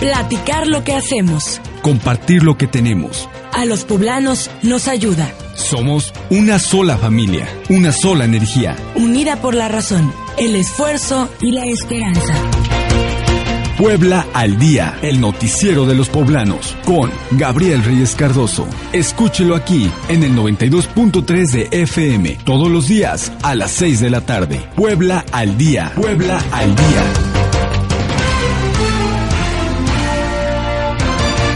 Platicar lo que hacemos. Compartir lo que tenemos. A los poblanos nos ayuda. Somos una sola familia, una sola energía. Unida por la razón, el esfuerzo y la esperanza. Puebla al día, el noticiero de los poblanos, con Gabriel Reyes Cardoso. Escúchelo aquí en el 92.3 de FM, todos los días a las 6 de la tarde. Puebla al día, Puebla al día.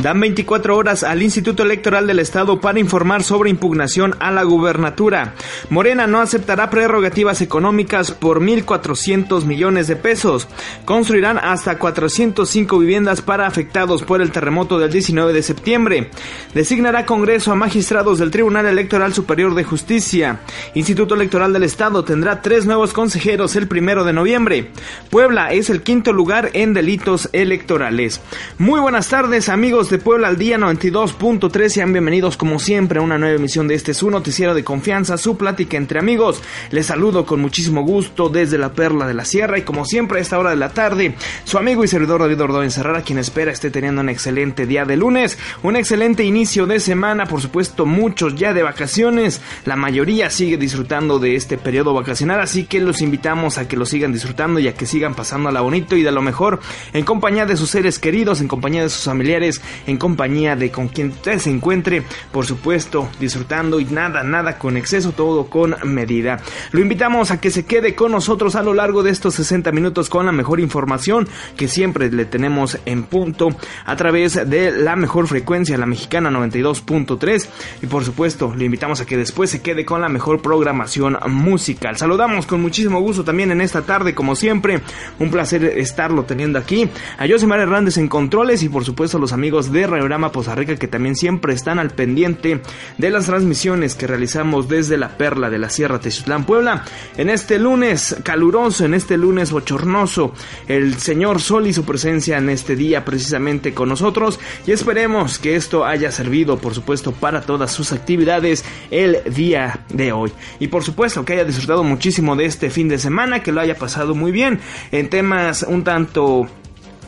Dan 24 horas al Instituto Electoral del Estado para informar sobre impugnación a la gubernatura. Morena no aceptará prerrogativas económicas por 1.400 millones de pesos. Construirán hasta 405 viviendas para afectados por el terremoto del 19 de septiembre. Designará Congreso a magistrados del Tribunal Electoral Superior de Justicia. Instituto Electoral del Estado tendrá tres nuevos consejeros el primero de noviembre. Puebla es el quinto lugar en delitos electorales. Muy buenas tardes amigos de Puebla al día 92.3. Sean bienvenidos como siempre a una nueva emisión de este su noticiero de confianza, su plática entre amigos. Les saludo con muchísimo gusto desde la Perla de la Sierra y como siempre a esta hora de la tarde, su amigo y servidor David Ordóñez Serrara, quien espera esté teniendo un excelente día de lunes, un excelente inicio de semana, por supuesto muchos ya de vacaciones, la mayoría sigue disfrutando de este periodo vacacional, así que los invitamos a que lo sigan disfrutando y a que sigan pasando a la bonito y de lo mejor en compañía de sus seres queridos, en compañía de sus familiares, en compañía de con quien usted se encuentre, por supuesto, disfrutando y nada, nada con exceso, todo con medida. Lo invitamos a que se quede con nosotros a lo largo de estos 60 minutos con la mejor información que siempre le tenemos en punto a través de la mejor frecuencia, la mexicana 92.3 y por supuesto, le invitamos a que después se quede con la mejor programación musical. Saludamos con muchísimo gusto también en esta tarde, como siempre, un placer estarlo teniendo aquí. A Josimar Hernández en controles y por supuesto los amigos de Radiograma Poza Rica que también siempre están al pendiente de las transmisiones que realizamos desde la Perla de la Sierra Tezutlán Puebla. En este lunes caluroso, en este lunes bochornoso, el señor Sol y su presencia en este día precisamente con nosotros y esperemos que esto haya servido por supuesto para todas sus actividades el día de hoy. Y por supuesto que haya disfrutado muchísimo de este fin de semana, que lo haya pasado muy bien en temas un tanto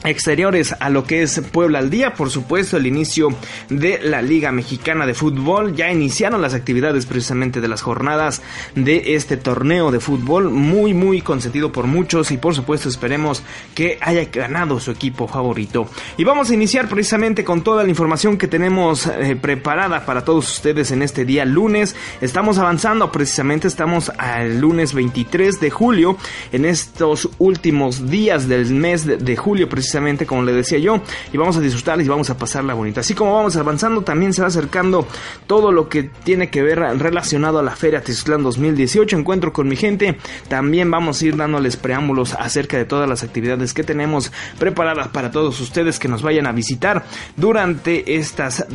exteriores a lo que es Puebla al día, por supuesto el inicio de la Liga Mexicana de Fútbol, ya iniciaron las actividades precisamente de las jornadas de este torneo de fútbol, muy muy consentido por muchos y por supuesto esperemos que haya ganado su equipo favorito. Y vamos a iniciar precisamente con toda la información que tenemos eh, preparada para todos ustedes en este día lunes, estamos avanzando precisamente, estamos al lunes 23 de julio, en estos últimos días del mes de, de julio precisamente como le decía yo, y vamos a disfrutar y vamos a pasarla bonita. Así como vamos avanzando, también se va acercando todo lo que tiene que ver relacionado a la Feria Tizclán 2018, encuentro con mi gente. También vamos a ir dándoles preámbulos acerca de todas las actividades que tenemos preparadas para todos ustedes que nos vayan a visitar durante estas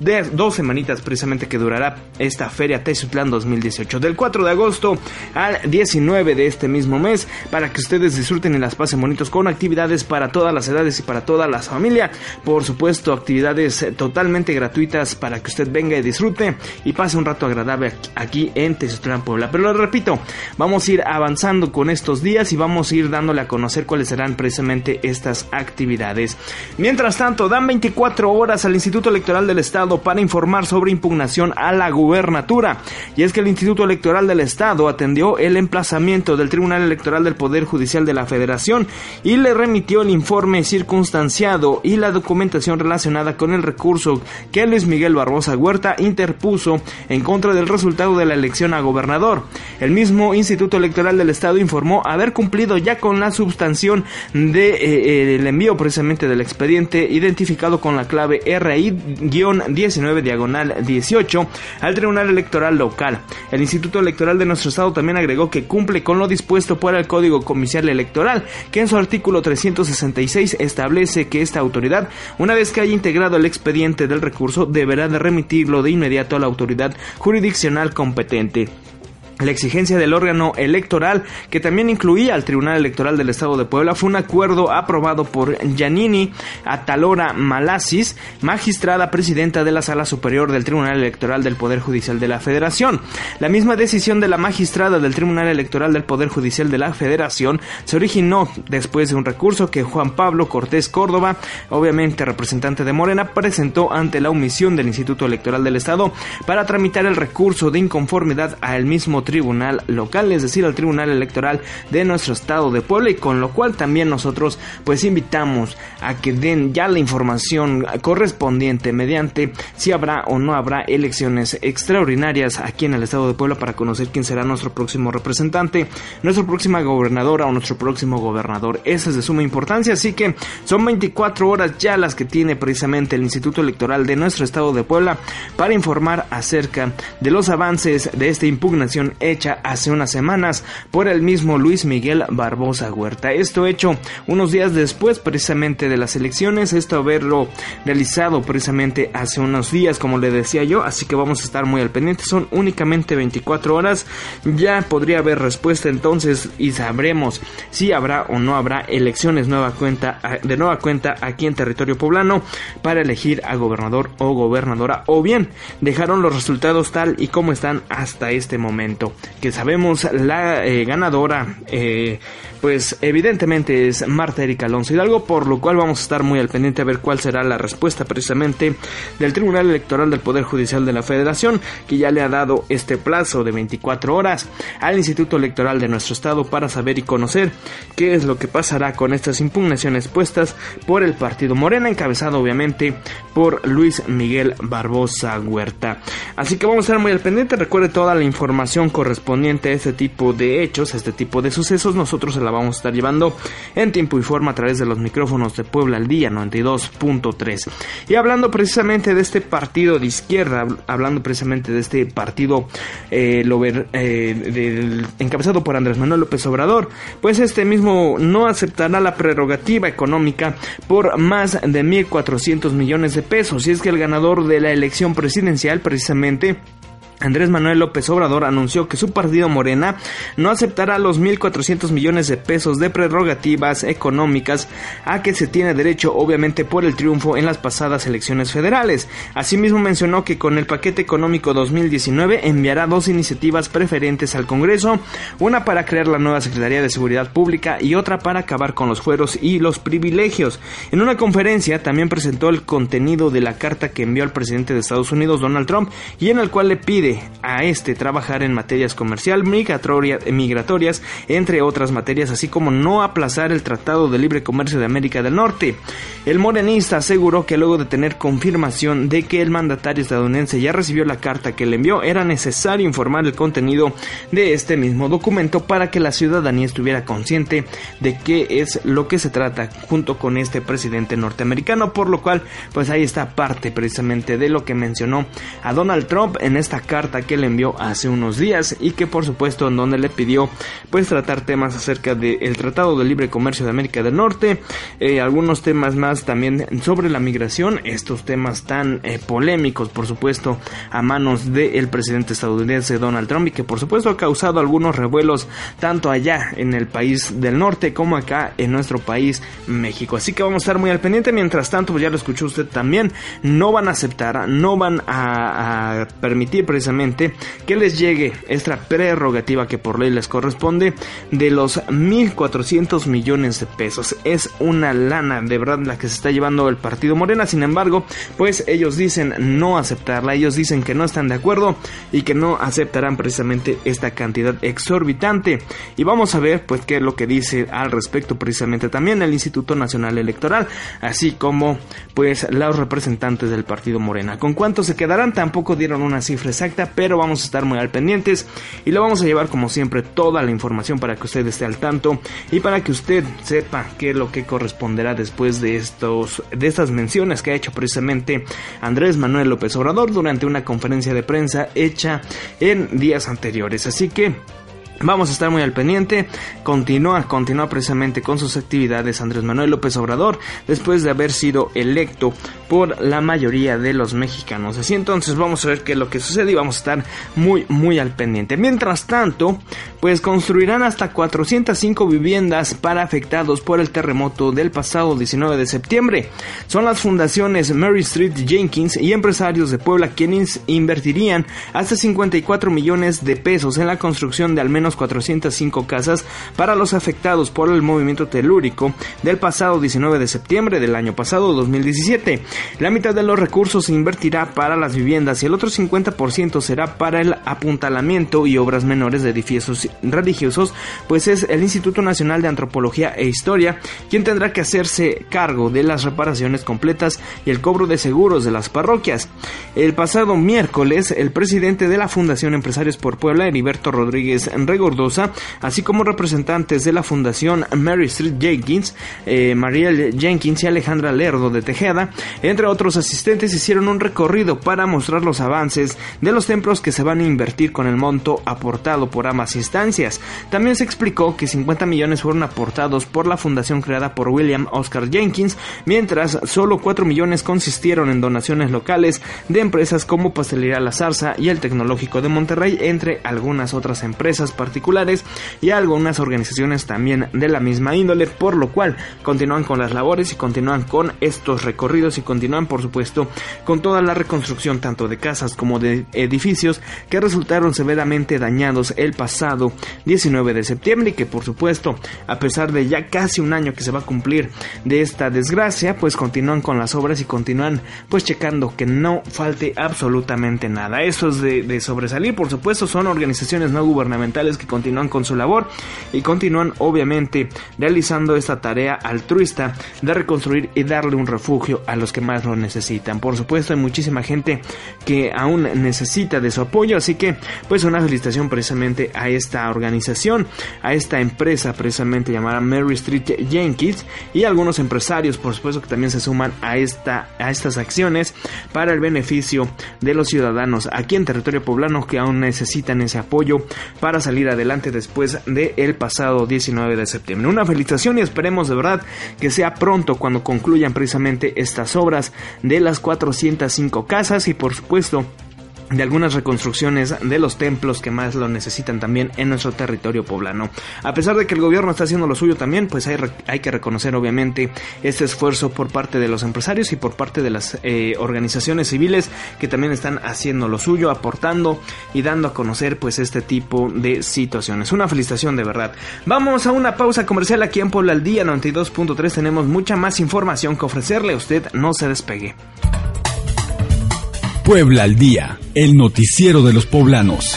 de dos semanitas precisamente que durará esta Feria Tezutlán 2018 del 4 de agosto al 19 de este mismo mes para que ustedes disfruten y las pasen bonitos con actividades para todas las edades y para todas las familias por supuesto actividades totalmente gratuitas para que usted venga y disfrute y pase un rato agradable aquí en Tezutlán Puebla. Pero lo repito vamos a ir avanzando con estos días y vamos a ir dándole a conocer cuáles serán precisamente estas actividades. Mientras tanto dan 24 horas al Instituto Electoral del Estado para informar sobre impugnación a la gubernatura. Y es que el Instituto Electoral del Estado atendió el emplazamiento del Tribunal Electoral del Poder Judicial de la Federación y le remitió el informe circunstanciado y la documentación relacionada con el recurso que Luis Miguel Barbosa Huerta interpuso en contra del resultado de la elección a gobernador. El mismo Instituto Electoral del Estado informó haber cumplido ya con la substanción del de, eh, el envío precisamente del expediente identificado con la clave RI-10 19 diagonal 18 al Tribunal Electoral Local. El Instituto Electoral de nuestro estado también agregó que cumple con lo dispuesto por el Código Comicial Electoral, que en su artículo 366 establece que esta autoridad, una vez que haya integrado el expediente del recurso, deberá de remitirlo de inmediato a la autoridad jurisdiccional competente. La exigencia del órgano electoral, que también incluía al Tribunal Electoral del Estado de Puebla, fue un acuerdo aprobado por Yanini Atalora Malasis, magistrada presidenta de la Sala Superior del Tribunal Electoral del Poder Judicial de la Federación. La misma decisión de la magistrada del Tribunal Electoral del Poder Judicial de la Federación se originó después de un recurso que Juan Pablo Cortés Córdoba, obviamente representante de Morena, presentó ante la omisión del Instituto Electoral del Estado para tramitar el recurso de inconformidad a el mismo tribunal local, es decir, al tribunal electoral de nuestro estado de Puebla y con lo cual también nosotros pues invitamos a que den ya la información correspondiente mediante si habrá o no habrá elecciones extraordinarias aquí en el estado de Puebla para conocer quién será nuestro próximo representante, nuestra próxima gobernadora o nuestro próximo gobernador. Eso es de suma importancia, así que son 24 horas ya las que tiene precisamente el Instituto Electoral de nuestro estado de Puebla para informar acerca de los avances de esta impugnación hecha hace unas semanas por el mismo Luis Miguel Barbosa Huerta. Esto hecho unos días después precisamente de las elecciones, esto haberlo realizado precisamente hace unos días, como le decía yo, así que vamos a estar muy al pendiente. Son únicamente 24 horas, ya podría haber respuesta entonces y sabremos si habrá o no habrá elecciones nueva cuenta, de nueva cuenta aquí en territorio poblano para elegir a gobernador o gobernadora o bien dejaron los resultados tal y como están hasta este momento que sabemos la eh, ganadora eh, pues evidentemente es Marta Erika Alonso Hidalgo, por lo cual vamos a estar muy al pendiente a ver cuál será la respuesta precisamente del Tribunal Electoral del Poder Judicial de la Federación, que ya le ha dado este plazo de 24 horas al Instituto Electoral de nuestro estado para saber y conocer qué es lo que pasará con estas impugnaciones puestas por el Partido Morena, encabezado obviamente por Luis Miguel Barbosa Huerta. Así que vamos a estar muy al pendiente, recuerde toda la información correspondiente a este tipo de hechos, a este tipo de sucesos, nosotros la vamos a estar llevando en tiempo y forma a través de los micrófonos de Puebla al día 92.3. Y hablando precisamente de este partido de izquierda, hablando precisamente de este partido eh, eh, encabezado por Andrés Manuel López Obrador, pues este mismo no aceptará la prerrogativa económica por más de 1.400 millones de pesos. Y es que el ganador de la elección presidencial precisamente Andrés Manuel López Obrador anunció que su partido Morena no aceptará los 1.400 millones de pesos de prerrogativas económicas a que se tiene derecho obviamente por el triunfo en las pasadas elecciones federales. Asimismo mencionó que con el paquete económico 2019 enviará dos iniciativas preferentes al Congreso, una para crear la nueva Secretaría de Seguridad Pública y otra para acabar con los fueros y los privilegios. En una conferencia también presentó el contenido de la carta que envió al presidente de Estados Unidos Donald Trump y en el cual le pide a este trabajar en materias comercial, migratorias, entre otras materias, así como no aplazar el Tratado de Libre Comercio de América del Norte. El morenista aseguró que luego de tener confirmación de que el mandatario estadounidense ya recibió la carta que le envió, era necesario informar el contenido de este mismo documento para que la ciudadanía estuviera consciente de qué es lo que se trata junto con este presidente norteamericano, por lo cual pues ahí está parte precisamente de lo que mencionó a Donald Trump en esta carta carta que le envió hace unos días y que por supuesto en donde le pidió pues tratar temas acerca del Tratado de Libre Comercio de América del Norte, eh, algunos temas más también sobre la migración, estos temas tan eh, polémicos por supuesto a manos del presidente estadounidense Donald Trump y que por supuesto ha causado algunos revuelos tanto allá en el país del norte como acá en nuestro país México. Así que vamos a estar muy al pendiente. Mientras tanto, pues ya lo escuchó usted también, no van a aceptar, no van a, a permitir precisamente que les llegue esta prerrogativa que por ley les corresponde de los 1.400 millones de pesos. Es una lana de verdad la que se está llevando el partido Morena, sin embargo, pues ellos dicen no aceptarla, ellos dicen que no están de acuerdo y que no aceptarán precisamente esta cantidad exorbitante. Y vamos a ver pues qué es lo que dice al respecto precisamente también el Instituto Nacional Electoral, así como pues los representantes del partido Morena. ¿Con cuánto se quedarán? Tampoco dieron una cifra exacta pero vamos a estar muy al pendientes y le vamos a llevar como siempre toda la información para que usted esté al tanto y para que usted sepa qué es lo que corresponderá después de estos de estas menciones que ha hecho precisamente Andrés Manuel López Obrador durante una conferencia de prensa hecha en días anteriores. Así que Vamos a estar muy al pendiente. Continúa, continúa precisamente con sus actividades Andrés Manuel López Obrador después de haber sido electo por la mayoría de los mexicanos. Así entonces vamos a ver qué es lo que sucede y vamos a estar muy, muy al pendiente. Mientras tanto, pues construirán hasta 405 viviendas para afectados por el terremoto del pasado 19 de septiembre. Son las fundaciones Mary Street Jenkins y empresarios de Puebla quienes invertirían hasta 54 millones de pesos en la construcción de al menos 405 casas para los afectados por el movimiento telúrico del pasado 19 de septiembre del año pasado 2017. La mitad de los recursos se invertirá para las viviendas y el otro 50% será para el apuntalamiento y obras menores de edificios religiosos, pues es el Instituto Nacional de Antropología e Historia quien tendrá que hacerse cargo de las reparaciones completas y el cobro de seguros de las parroquias. El pasado miércoles, el presidente de la Fundación Empresarios por Puebla, Heriberto Rodríguez Regordosa, así como representantes de la Fundación Mary Street Jenkins, eh, Mariel Jenkins y Alejandra Lerdo de Tejeda, entre otros asistentes, hicieron un recorrido para mostrar los avances de los templos que se van a invertir con el monto aportado por ambas instancias. También se explicó que 50 millones fueron aportados por la fundación creada por William Oscar Jenkins, mientras solo 4 millones consistieron en donaciones locales de empresas como Pastelería La Zarza y el Tecnológico de Monterrey, entre algunas otras empresas particulares y algunas organizaciones también de la misma índole, por lo cual continúan con las labores y continúan con estos recorridos y continúan por supuesto con toda la reconstrucción tanto de casas como de edificios que resultaron severamente dañados el pasado 19 de septiembre y que por supuesto a pesar de ya casi un año que se va a cumplir de esta desgracia pues continúan con las obras y continúan pues checando que no falte absolutamente nada. Eso es de, de sobresalir por supuesto son organizaciones no gubernamentales que continúan con su labor y continúan obviamente realizando esta tarea altruista de reconstruir y darle un refugio a los que más lo necesitan. Por supuesto hay muchísima gente que aún necesita de su apoyo, así que pues una felicitación precisamente a esta organización, a esta empresa precisamente llamada Mary Street Jenkins y algunos empresarios por supuesto que también se suman a, esta, a estas acciones para el beneficio de los ciudadanos aquí en territorio poblano que aún necesitan ese apoyo para salir adelante después del el pasado 19 de septiembre. Una felicitación y esperemos de verdad que sea pronto cuando concluyan precisamente estas obras de las 405 casas y por supuesto de algunas reconstrucciones de los templos que más lo necesitan también en nuestro territorio poblano. A pesar de que el gobierno está haciendo lo suyo también, pues hay, hay que reconocer obviamente este esfuerzo por parte de los empresarios y por parte de las eh, organizaciones civiles que también están haciendo lo suyo, aportando y dando a conocer pues este tipo de situaciones. Una felicitación de verdad. Vamos a una pausa comercial aquí en Puebla al Día 92.3. Tenemos mucha más información que ofrecerle. Usted no se despegue. Puebla al Día, el noticiero de los poblanos.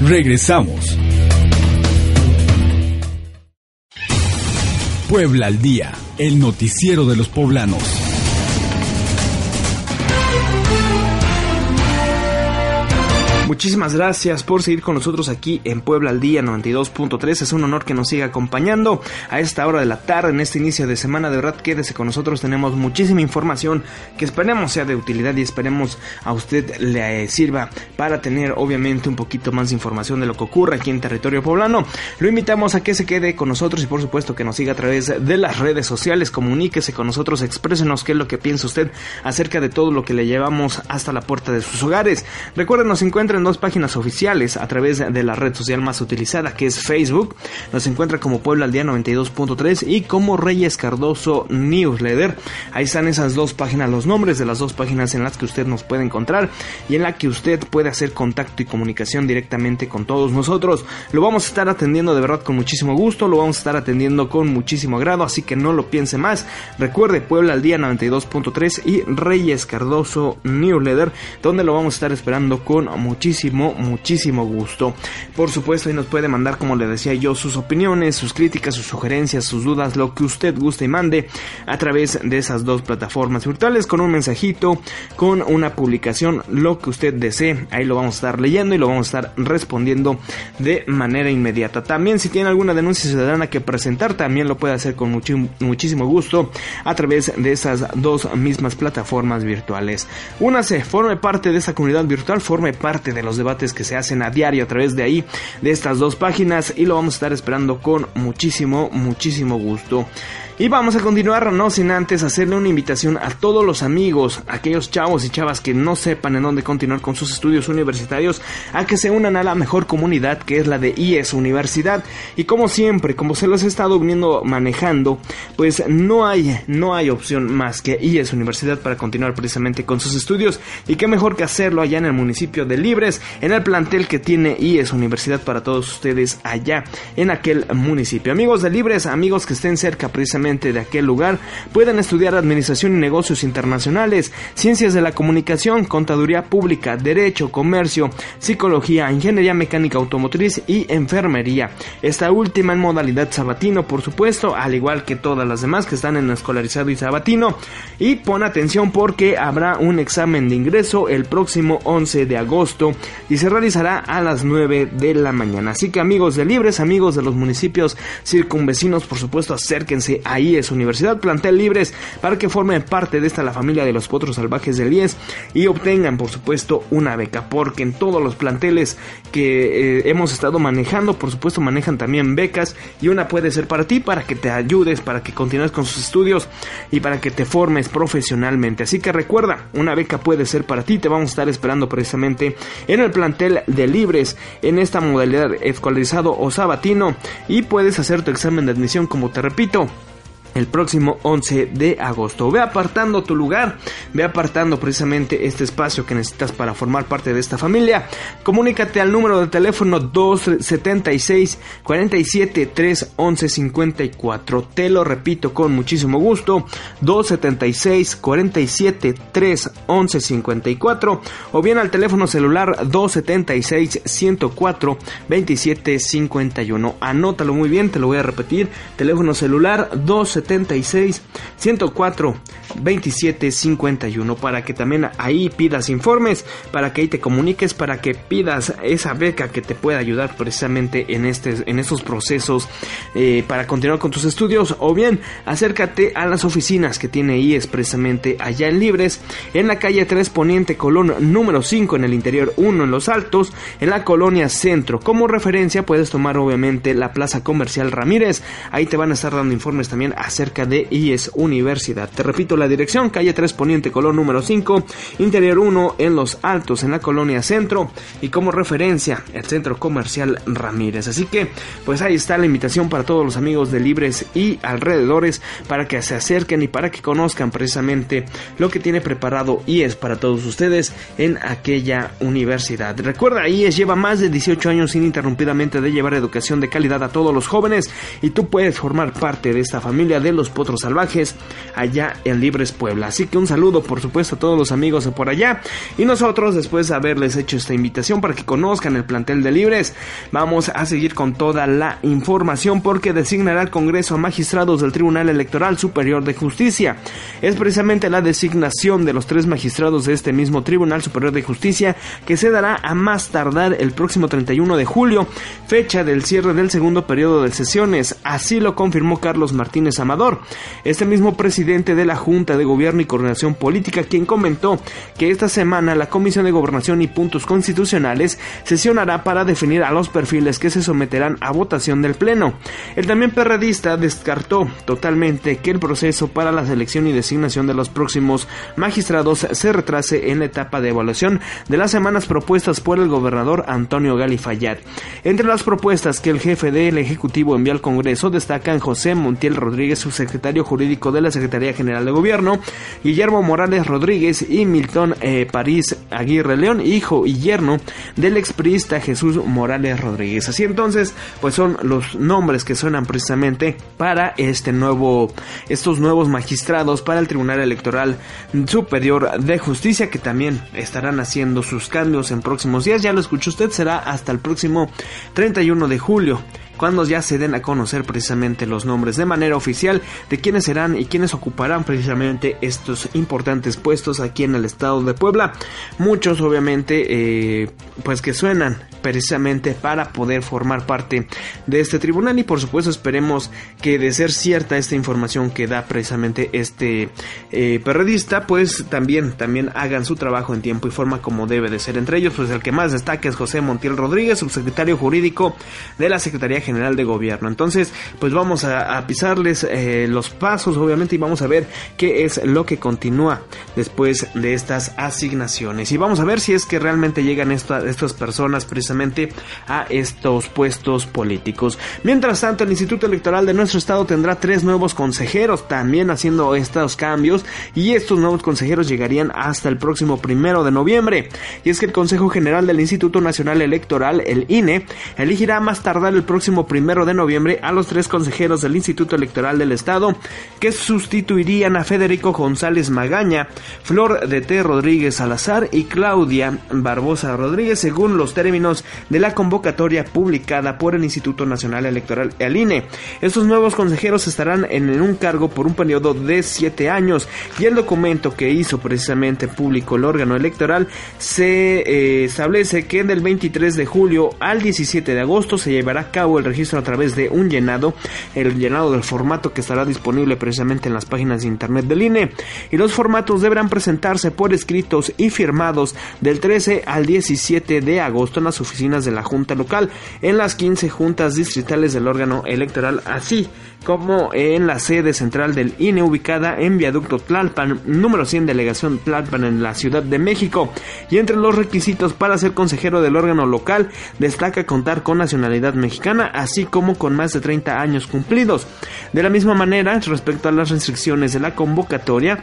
Regresamos. Puebla al Día, el noticiero de los poblanos. Muchísimas gracias por seguir con nosotros aquí en Puebla al Día 92.3. Es un honor que nos siga acompañando a esta hora de la tarde, en este inicio de semana. De verdad, quédese con nosotros. Tenemos muchísima información que esperemos sea de utilidad y esperemos a usted le sirva para tener, obviamente, un poquito más de información de lo que ocurre aquí en territorio poblano. Lo invitamos a que se quede con nosotros y, por supuesto, que nos siga a través de las redes sociales. Comuníquese con nosotros, exprésenos qué es lo que piensa usted acerca de todo lo que le llevamos hasta la puerta de sus hogares. Recuerden, nos encuentra en dos páginas oficiales a través de la red social más utilizada que es Facebook. Nos encuentra como Puebla al Día 92.3 y como Reyes Cardoso Newsletter. Ahí están esas dos páginas, los nombres de las dos páginas en las que usted nos puede encontrar y en la que usted puede hacer contacto y comunicación directamente con todos nosotros. Lo vamos a estar atendiendo de verdad con muchísimo gusto, lo vamos a estar atendiendo con muchísimo agrado, así que no lo piense más. Recuerde Puebla al Día 92.3 y Reyes Cardoso Newsletter, donde lo vamos a estar esperando con muchísimo muchísimo, muchísimo gusto. Por supuesto, y nos puede mandar, como le decía yo, sus opiniones, sus críticas, sus sugerencias, sus dudas, lo que usted guste y mande a través de esas dos plataformas virtuales con un mensajito, con una publicación, lo que usted desee. Ahí lo vamos a estar leyendo y lo vamos a estar respondiendo de manera inmediata. También si tiene alguna denuncia ciudadana que presentar, también lo puede hacer con muchísimo gusto a través de esas dos mismas plataformas virtuales. Una se forme parte de esa comunidad virtual, forme parte de los debates que se hacen a diario a través de ahí, de estas dos páginas y lo vamos a estar esperando con muchísimo, muchísimo gusto. Y vamos a continuar, no sin antes hacerle una invitación a todos los amigos, aquellos chavos y chavas que no sepan en dónde continuar con sus estudios universitarios, a que se unan a la mejor comunidad que es la de IES Universidad. Y como siempre, como se los he estado viniendo manejando, pues no hay, no hay opción más que IES Universidad para continuar precisamente con sus estudios. Y qué mejor que hacerlo allá en el municipio de Libres, en el plantel que tiene IES Universidad para todos ustedes allá en aquel municipio. Amigos de Libres, amigos que estén cerca precisamente de aquel lugar pueden estudiar Administración y Negocios Internacionales, Ciencias de la Comunicación, Contaduría Pública, Derecho, Comercio, Psicología, Ingeniería Mecánica Automotriz y Enfermería. Esta última en modalidad sabatino, por supuesto, al igual que todas las demás que están en escolarizado y sabatino. Y pon atención porque habrá un examen de ingreso el próximo 11 de agosto y se realizará a las 9 de la mañana. Así que amigos de Libres, amigos de los municipios circunvecinos, por supuesto, acérquense a ahí es Universidad. Plantel Libres para que formen parte de esta la familia de los potros salvajes del IES y obtengan por supuesto una beca porque en todos los planteles que eh, hemos estado manejando por supuesto manejan también becas y una puede ser para ti para que te ayudes para que continúes con sus estudios y para que te formes profesionalmente. Así que recuerda una beca puede ser para ti. Te vamos a estar esperando precisamente en el plantel de Libres en esta modalidad escolarizado o sabatino y puedes hacer tu examen de admisión como te repito el próximo 11 de agosto. Ve apartando tu lugar, ve apartando precisamente este espacio que necesitas para formar parte de esta familia. Comunícate al número de teléfono 276 47 3 11 54. Te lo repito con muchísimo gusto. 276 47 3 11 54 o bien al teléfono celular 276 104 27 51. Anótalo muy bien, te lo voy a repetir. Teléfono celular 276 76 104 27 51 para que también ahí pidas informes, para que ahí te comuniques, para que pidas esa beca que te pueda ayudar precisamente en, este, en estos procesos eh, para continuar con tus estudios o bien acércate a las oficinas que tiene ahí expresamente allá en Libres, en la calle 3 Poniente Colón número 5 en el interior 1 en Los Altos, en la colonia Centro. Como referencia puedes tomar obviamente la Plaza Comercial Ramírez, ahí te van a estar dando informes también cerca de IES Universidad. Te repito la dirección, calle 3 Poniente, color número 5, interior 1 en Los Altos, en la colonia Centro y como referencia el Centro Comercial Ramírez. Así que pues ahí está la invitación para todos los amigos de Libres y alrededores para que se acerquen y para que conozcan precisamente lo que tiene preparado IES para todos ustedes en aquella universidad. Recuerda, IES lleva más de 18 años ininterrumpidamente de llevar educación de calidad a todos los jóvenes y tú puedes formar parte de esta familia de los potros salvajes allá en Libres Puebla. Así que un saludo por supuesto a todos los amigos de por allá y nosotros después de haberles hecho esta invitación para que conozcan el plantel de Libres, vamos a seguir con toda la información porque designará el Congreso a magistrados del Tribunal Electoral Superior de Justicia. Es precisamente la designación de los tres magistrados de este mismo Tribunal Superior de Justicia que se dará a más tardar el próximo 31 de julio, fecha del cierre del segundo periodo de sesiones. Así lo confirmó Carlos Martínez Este mismo presidente de la Junta de Gobierno y Coordinación Política, quien comentó que esta semana la Comisión de Gobernación y Puntos Constitucionales sesionará para definir a los perfiles que se someterán a votación del Pleno. El también perredista descartó totalmente que el proceso para la selección y designación de los próximos magistrados se retrase en la etapa de evaluación de las semanas propuestas por el gobernador Antonio Galifayat. Entre las propuestas que el jefe del Ejecutivo envió al Congreso destacan José Montiel Rodríguez secretario jurídico de la Secretaría General de Gobierno, Guillermo Morales Rodríguez y Milton eh, París Aguirre León, hijo y yerno del expriista Jesús Morales Rodríguez. Así entonces, pues son los nombres que suenan precisamente para este nuevo, estos nuevos magistrados para el Tribunal Electoral Superior de Justicia que también estarán haciendo sus cambios en próximos días. Ya lo escuchó usted, será hasta el próximo 31 de julio cuando ya se den a conocer precisamente los nombres de manera oficial de quienes serán y quienes ocuparán precisamente estos importantes puestos aquí en el estado de Puebla. Muchos obviamente eh, pues que suenan precisamente para poder formar parte de este tribunal y por supuesto esperemos que de ser cierta esta información que da precisamente este eh, periodista pues también también hagan su trabajo en tiempo y forma como debe de ser entre ellos pues el que más destaca es José Montiel Rodríguez subsecretario jurídico de la Secretaría General de Gobierno entonces pues vamos a, pisarles eh, los pasos obviamente y vamos a ver qué es lo que continúa después de estas asignaciones y vamos a ver si es que realmente llegan estas personas precisamente a estos puestos políticos. Mientras tanto, el Instituto Electoral de nuestro estado tendrá tres nuevos consejeros también haciendo estos cambios y estos nuevos consejeros llegarían hasta el próximo primero de noviembre. Y es que el Consejo General del Instituto Nacional Electoral, el INE, elegirá más tardar el próximo primero de noviembre a los tres consejeros del Instituto Electoral del Estado que sustituirían a Federico González Magaña, Flor de T. Rodríguez Salazar y Claudia Barbosa Rodríguez según los términos de la convocatoria publicada por el Instituto Nacional Electoral, el INE. Estos nuevos consejeros estarán en un cargo por un periodo de siete años y el documento que hizo precisamente público el órgano electoral se eh, establece que del 23 de julio al 17 de agosto se llevará a cabo el registro a través de un llenado, el llenado del formato que estará disponible precisamente en las páginas de internet del INE y los formatos deberán presentarse por escritos y firmados del 13 al 17 de agosto en las oficinas de la Junta Local, en las 15 juntas distritales del órgano electoral, así como en la sede central del INE ubicada en Viaducto Tlalpan, número 100 Delegación Tlalpan en la Ciudad de México. Y entre los requisitos para ser consejero del órgano local destaca contar con nacionalidad mexicana, así como con más de 30 años cumplidos. De la misma manera, respecto a las restricciones de la convocatoria,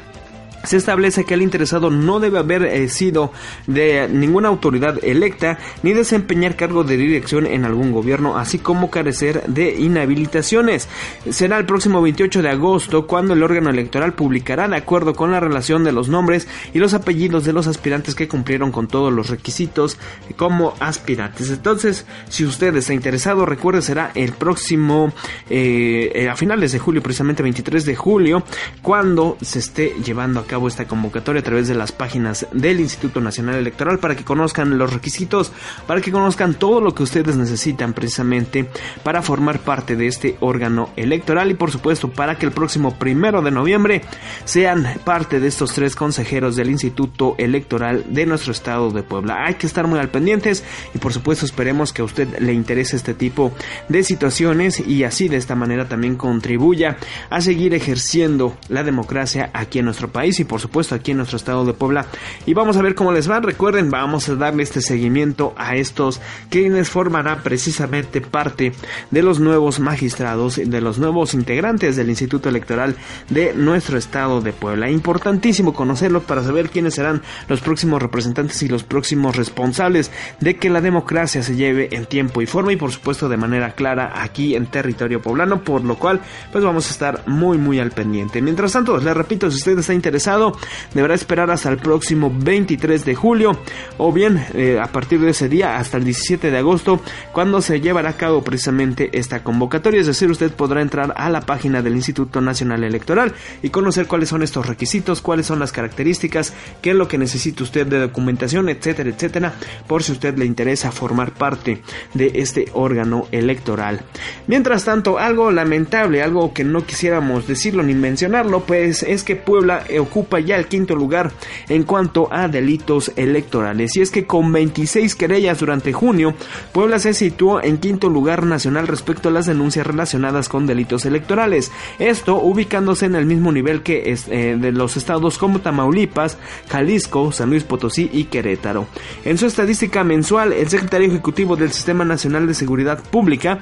se establece que el interesado no debe haber eh, sido de ninguna autoridad electa ni desempeñar cargo de dirección en algún gobierno, así como carecer de inhabilitaciones. Será el próximo 28 de agosto cuando el órgano electoral publicará de acuerdo con la relación de los nombres y los apellidos de los aspirantes que cumplieron con todos los requisitos como aspirantes. Entonces, si usted está interesado, recuerde será el próximo eh, eh, a finales de julio, precisamente 23 de julio, cuando se esté llevando a cabo cabo esta convocatoria a través de las páginas del Instituto Nacional Electoral para que conozcan los requisitos, para que conozcan todo lo que ustedes necesitan precisamente para formar parte de este órgano electoral y por supuesto para que el próximo primero de noviembre sean parte de estos tres consejeros del Instituto Electoral de nuestro estado de Puebla. Hay que estar muy al pendientes y por supuesto esperemos que a usted le interese este tipo de situaciones y así de esta manera también contribuya a seguir ejerciendo la democracia aquí en nuestro país y por supuesto aquí en nuestro estado de Puebla. Y vamos a ver cómo les va. Recuerden, vamos a darle este seguimiento a estos quienes formarán precisamente parte de los nuevos magistrados, de los nuevos integrantes del Instituto Electoral de nuestro estado de Puebla. Importantísimo conocerlos para saber quiénes serán los próximos representantes y los próximos responsables de que la democracia se lleve en tiempo y forma y por supuesto de manera clara aquí en territorio poblano, por lo cual pues vamos a estar muy muy al pendiente. Mientras tanto, les repito, si usted está interesado deberá esperar hasta el próximo 23 de julio o bien eh, a partir de ese día hasta el 17 de agosto cuando se llevará a cabo precisamente esta convocatoria. Es decir, usted podrá entrar a la página del Instituto Nacional Electoral y conocer cuáles son estos requisitos, cuáles son las características, qué es lo que necesita usted de documentación, etcétera, etcétera, por si usted le interesa formar parte de este órgano electoral. Mientras tanto, algo lamentable, algo que no quisiéramos decirlo ni mencionarlo, pues es que Puebla ocupa ya el quinto lugar en cuanto a delitos electorales. Y es que con 26 querellas durante junio, Puebla se situó en quinto lugar nacional respecto a las denuncias relacionadas con delitos electorales. Esto ubicándose en el mismo nivel que eh, de los estados como Tamaulipas, Jalisco, San Luis Potosí y Querétaro. En su estadística mensual, el secretario ejecutivo del Sistema Nacional de Seguridad Pública,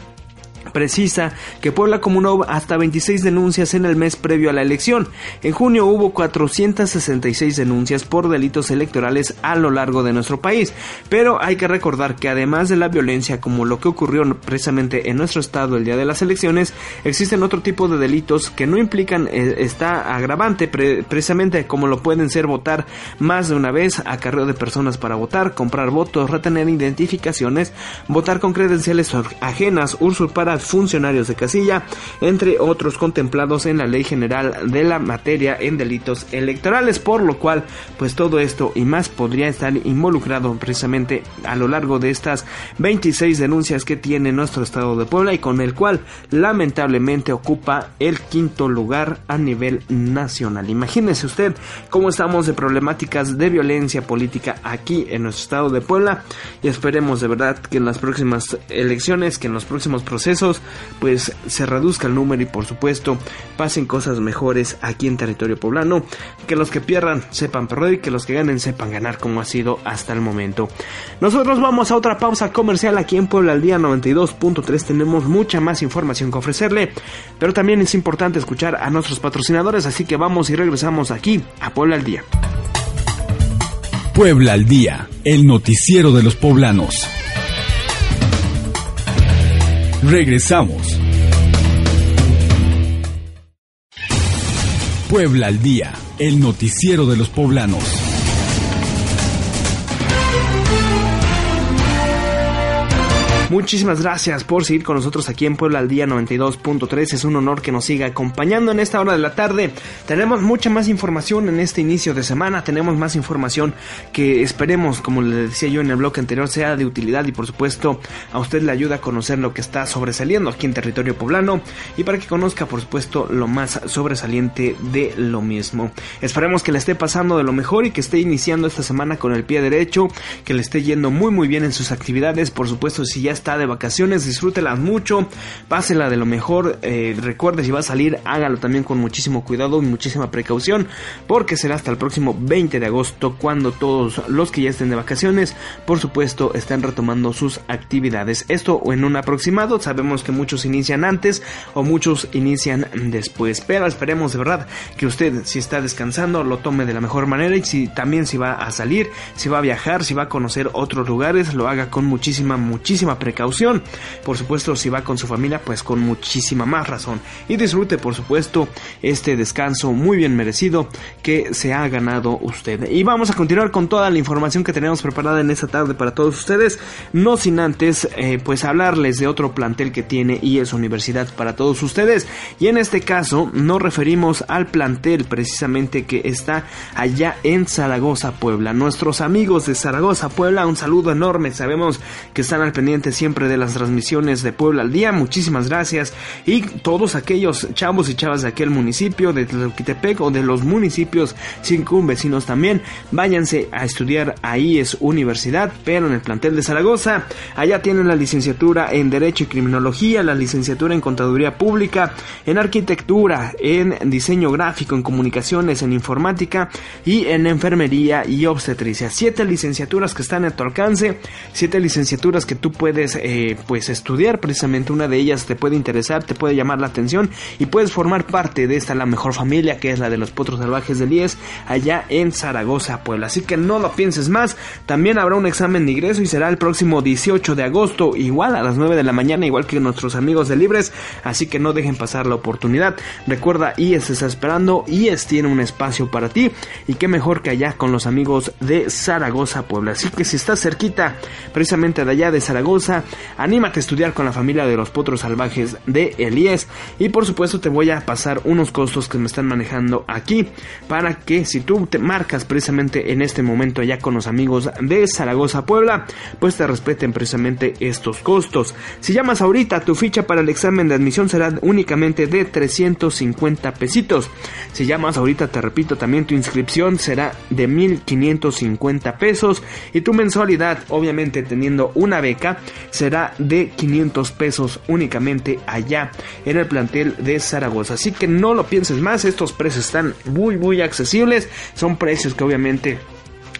precisa que Puebla acumuló hasta 26 denuncias en el mes previo a la elección. En junio hubo 466 denuncias por delitos electorales a lo largo de nuestro país, pero hay que recordar que además de la violencia como lo que ocurrió precisamente en nuestro estado el día de las elecciones, existen otro tipo de delitos que no implican eh, esta agravante precisamente como lo pueden ser votar más de una vez, acarreo de personas para votar, comprar votos, retener identificaciones, votar con credenciales ajenas, usurpar funcionarios de casilla, entre otros contemplados en la Ley General de la Materia en Delitos Electorales, por lo cual pues todo esto y más podría estar involucrado precisamente a lo largo de estas 26 denuncias que tiene nuestro estado de Puebla y con el cual lamentablemente ocupa el quinto lugar a nivel nacional. Imagínese usted cómo estamos de problemáticas de violencia política aquí en nuestro estado de Puebla y esperemos de verdad que en las próximas elecciones, que en los próximos procesos pues se reduzca el número y por supuesto pasen cosas mejores aquí en territorio poblano, que los que pierdan sepan perder y que los que ganen sepan ganar como ha sido hasta el momento. Nosotros vamos a otra pausa comercial aquí en Puebla al día 92.3, tenemos mucha más información que ofrecerle, pero también es importante escuchar a nuestros patrocinadores, así que vamos y regresamos aquí a Puebla al día. Puebla al día, el noticiero de los poblanos. Regresamos. Puebla al día, el noticiero de los poblanos. Muchísimas gracias por seguir con nosotros aquí en Puebla al día 92.3. Es un honor que nos siga acompañando en esta hora de la tarde. Tenemos mucha más información en este inicio de semana. Tenemos más información que esperemos, como le decía yo en el bloque anterior, sea de utilidad y por supuesto a usted le ayuda a conocer lo que está sobresaliendo aquí en territorio poblano y para que conozca por supuesto lo más sobresaliente de lo mismo. Esperemos que le esté pasando de lo mejor y que esté iniciando esta semana con el pie derecho, que le esté yendo muy muy bien en sus actividades. Por supuesto, si ya está de vacaciones, disfrútela mucho, pásela de lo mejor, eh, recuerde si va a salir, hágalo también con muchísimo cuidado y muchísima precaución, porque será hasta el próximo 20 de agosto cuando todos los que ya estén de vacaciones, por supuesto, están retomando sus actividades. Esto en un aproximado, sabemos que muchos inician antes o muchos inician después, pero esperemos de verdad que usted si está descansando lo tome de la mejor manera y si también si va a salir, si va a viajar, si va a conocer otros lugares, lo haga con muchísima, muchísima precaución precaución. Por supuesto, si va con su familia, pues con muchísima más razón. Y disfrute, por supuesto, este descanso muy bien merecido que se ha ganado usted. Y vamos a continuar con toda la información que tenemos preparada en esta tarde para todos ustedes. No sin antes, eh, pues hablarles de otro plantel que tiene y es Universidad para todos ustedes. Y en este caso, nos referimos al plantel precisamente que está allá en Zaragoza, Puebla. Nuestros amigos de Zaragoza, Puebla, un saludo enorme. Sabemos que están al pendiente siempre de las transmisiones de Puebla al día. Muchísimas gracias. Y todos aquellos chavos y chavas de aquel municipio, de Tlaquitepec o de los municipios circunvecinos también, váyanse a estudiar ahí es universidad, pero en el plantel de Zaragoza. Allá tienen la licenciatura en Derecho y Criminología, la licenciatura en Contaduría Pública, en Arquitectura, en Diseño Gráfico, en Comunicaciones, en Informática y en Enfermería y Obstetricia. Siete licenciaturas que están a tu alcance, siete licenciaturas que tú puedes eh, pues estudiar precisamente una de ellas te puede interesar, te puede llamar la atención y puedes formar parte de esta la mejor familia que es la de los potros salvajes de Lies allá en Zaragoza, Puebla. Así que no lo pienses más, también habrá un examen de ingreso y será el próximo 18 de agosto, igual a las 9 de la mañana, igual que nuestros amigos de Libres, así que no dejen pasar la oportunidad. Recuerda, IES está esperando, IES tiene un espacio para ti y qué mejor que allá con los amigos de Zaragoza, Puebla. Así que si estás cerquita precisamente de allá de Zaragoza, Anímate a estudiar con la familia de los potros salvajes de Elías. Y por supuesto te voy a pasar unos costos que me están manejando aquí. Para que si tú te marcas precisamente en este momento allá con los amigos de Zaragoza Puebla, pues te respeten precisamente estos costos. Si llamas ahorita, tu ficha para el examen de admisión será únicamente de 350 pesitos. Si llamas ahorita, te repito, también tu inscripción será de 1550 pesos. Y tu mensualidad, obviamente teniendo una beca, será de 500 pesos únicamente allá en el plantel de Zaragoza. Así que no lo pienses más, estos precios están muy muy accesibles, son precios que obviamente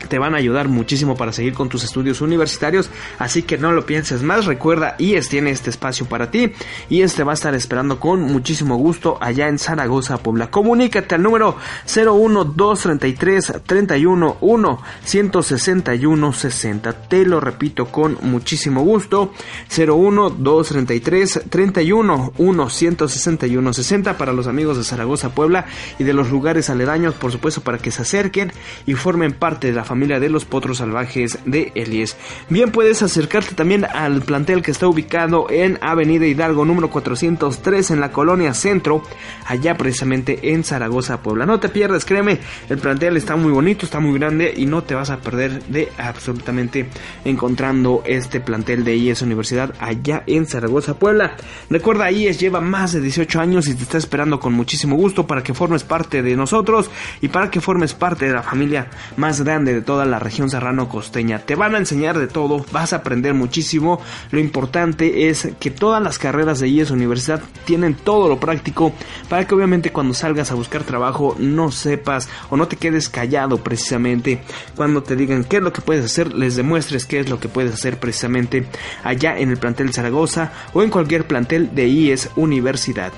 te van a ayudar muchísimo para seguir con tus estudios universitarios, así que no lo pienses más, recuerda, IES tiene este espacio para ti, y este va a estar esperando con muchísimo gusto allá en Zaragoza, Puebla. Comunícate al número 01233 311 161 60. Te lo repito con muchísimo gusto, 01233 311 161 60 para los amigos de Zaragoza, Puebla y de los lugares aledaños, por supuesto, para que se acerquen y formen parte de la familia de los potros salvajes de Elies. Bien puedes acercarte también al plantel que está ubicado en Avenida Hidalgo número 403 en la colonia Centro, allá precisamente en Zaragoza, Puebla. No te pierdas, créeme, el plantel está muy bonito, está muy grande y no te vas a perder de absolutamente encontrando este plantel de IES Universidad allá en Zaragoza, Puebla. Recuerda, IES lleva más de 18 años y te está esperando con muchísimo gusto para que formes parte de nosotros y para que formes parte de la familia más grande toda la región serrano costeña. Te van a enseñar de todo, vas a aprender muchísimo. Lo importante es que todas las carreras de IES Universidad tienen todo lo práctico para que obviamente cuando salgas a buscar trabajo no sepas o no te quedes callado precisamente cuando te digan qué es lo que puedes hacer, les demuestres qué es lo que puedes hacer precisamente allá en el plantel Zaragoza o en cualquier plantel de IES Universidad.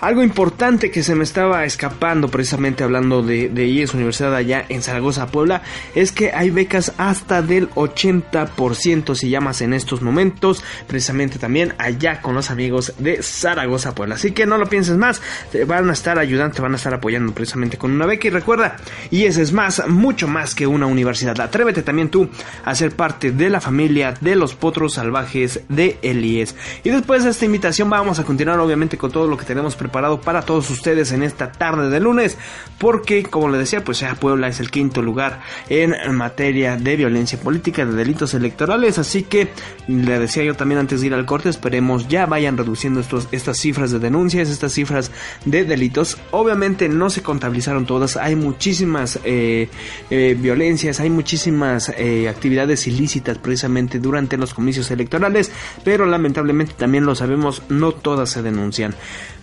Algo importante que se me estaba escapando precisamente hablando de, de IES Universidad allá en Zaragoza, Puebla, es que hay becas hasta del 80% si llamas en estos momentos, precisamente también allá con los amigos de Zaragoza, Puebla. Así que no lo pienses más, te van a estar ayudando, te van a estar apoyando precisamente con una beca y recuerda, IES es más, mucho más que una universidad. Atrévete también tú a ser parte de la familia de los potros salvajes de el IES. Y después de esta invitación vamos a continuar obviamente con todo lo que tenemos preparado para todos ustedes en esta tarde de lunes, porque como les decía, pues ya Puebla es el quinto lugar en materia de violencia política, de delitos electorales, así que le decía yo también antes de ir al corte, esperemos ya vayan reduciendo estos, estas cifras de denuncias, estas cifras de delitos. Obviamente no se contabilizaron todas, hay muchísimas eh, eh, violencias, hay muchísimas eh, actividades ilícitas precisamente durante los comicios electorales, pero lamentablemente también lo sabemos, no todas se denuncian.